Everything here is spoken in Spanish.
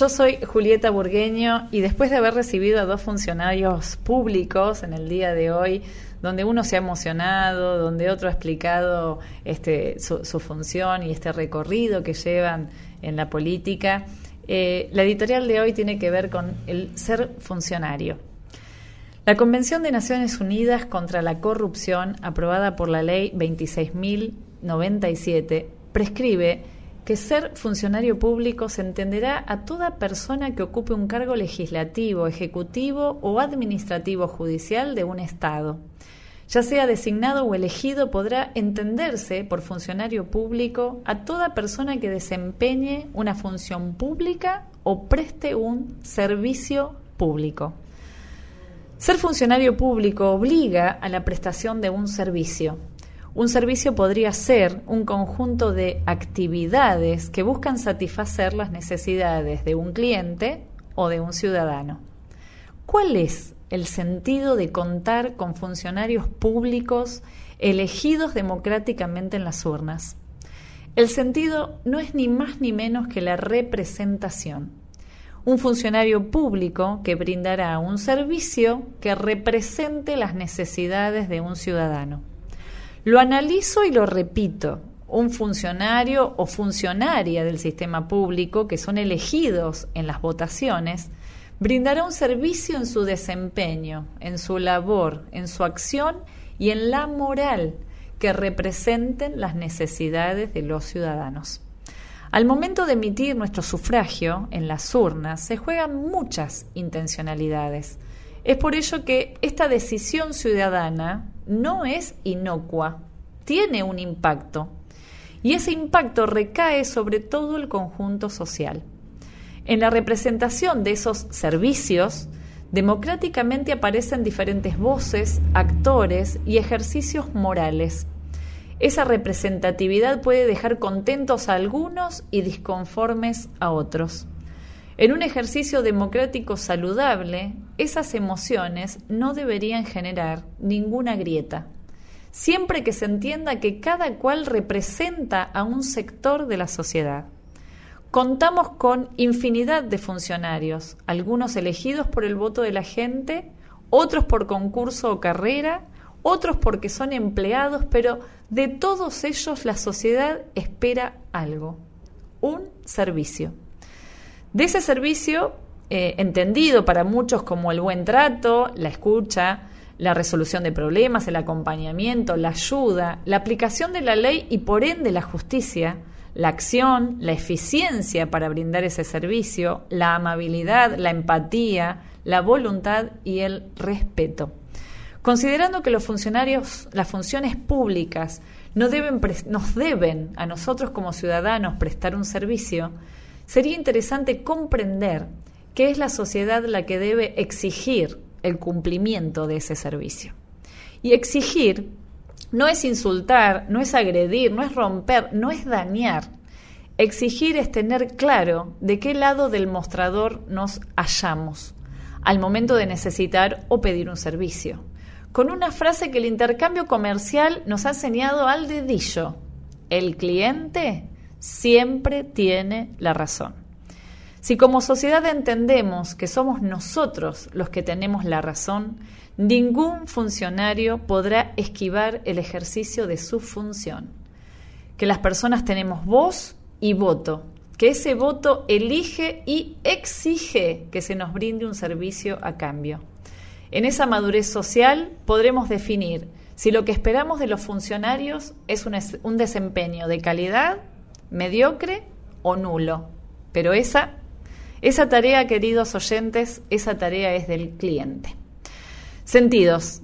yo soy Julieta Burgueño y después de haber recibido a dos funcionarios públicos en el día de hoy, donde uno se ha emocionado, donde otro ha explicado este, su, función y este recorrido que llevan en la política, eh, la editorial de hoy tiene que ver con el ser funcionario. La Convención de Naciones Unidas contra la Corrupción, aprobada por la Ley 26.097, prescribe que ser funcionario público se entenderá a toda persona que ocupe un cargo legislativo, ejecutivo o administrativo judicial de un Estado. Ya sea designado o elegido, podrá entenderse por funcionario público a toda persona que desempeñe una función pública o preste un servicio público. Ser funcionario público obliga a la prestación de un servicio, un servicio podría ser un conjunto de actividades que buscan satisfacer las necesidades de un cliente o de un ciudadano. ¿Cuál es el sentido de contar con funcionarios públicos elegidos democráticamente en las urnas? El sentido no es ni más ni menos que la representación. Un funcionario público que brindará un servicio que represente las necesidades de un ciudadano. Lo analizo y lo repito. Un funcionario o funcionaria del sistema público que son elegidos en las votaciones brindará un servicio en su desempeño, en su labor, en su acción y en la moral que representen las necesidades de los ciudadanos. Al momento de emitir nuestro sufragio en las urnas se juegan muchas intencionalidades. Es por ello que esta decisión ciudadana no es inocua, tiene un impacto. Y ese impacto recae sobre todo el conjunto social. En la representación de esos servicios, democráticamente aparecen diferentes voces, actores y ejercicios morales. Esa representatividad puede dejar contentos a algunos y disconformes a otros. En un ejercicio democrático saludable, esas emociones no deberían generar ninguna grieta, siempre que se entienda que cada cual representa a un sector de la sociedad. Contamos con infinidad de funcionarios, algunos elegidos por el voto de la gente, otros por concurso o carrera, otros porque son empleados, pero de todos ellos la sociedad espera algo, un servicio. De ese servicio, eh, entendido para muchos como el buen trato, la escucha, la resolución de problemas, el acompañamiento, la ayuda, la aplicación de la ley y por ende la justicia, la acción, la eficiencia para brindar ese servicio, la amabilidad, la empatía, la voluntad y el respeto. Considerando que los funcionarios, las funciones públicas, no deben, nos deben a nosotros como ciudadanos prestar un servicio, sería interesante comprender que es la sociedad la que debe exigir el cumplimiento de ese servicio. Y exigir no es insultar, no es agredir, no es romper, no es dañar. Exigir es tener claro de qué lado del mostrador nos hallamos al momento de necesitar o pedir un servicio. Con una frase que el intercambio comercial nos ha enseñado al dedillo. El cliente siempre tiene la razón. Si como sociedad entendemos que somos nosotros los que tenemos la razón, ningún funcionario podrá esquivar el ejercicio de su función. Que las personas tenemos voz y voto, que ese voto elige y exige que se nos brinde un servicio a cambio. En esa madurez social podremos definir si lo que esperamos de los funcionarios es un, desempeño de calidad mediocre o nulo. Pero esa, esa tarea, queridos oyentes, esa tarea es del cliente. Sentidos.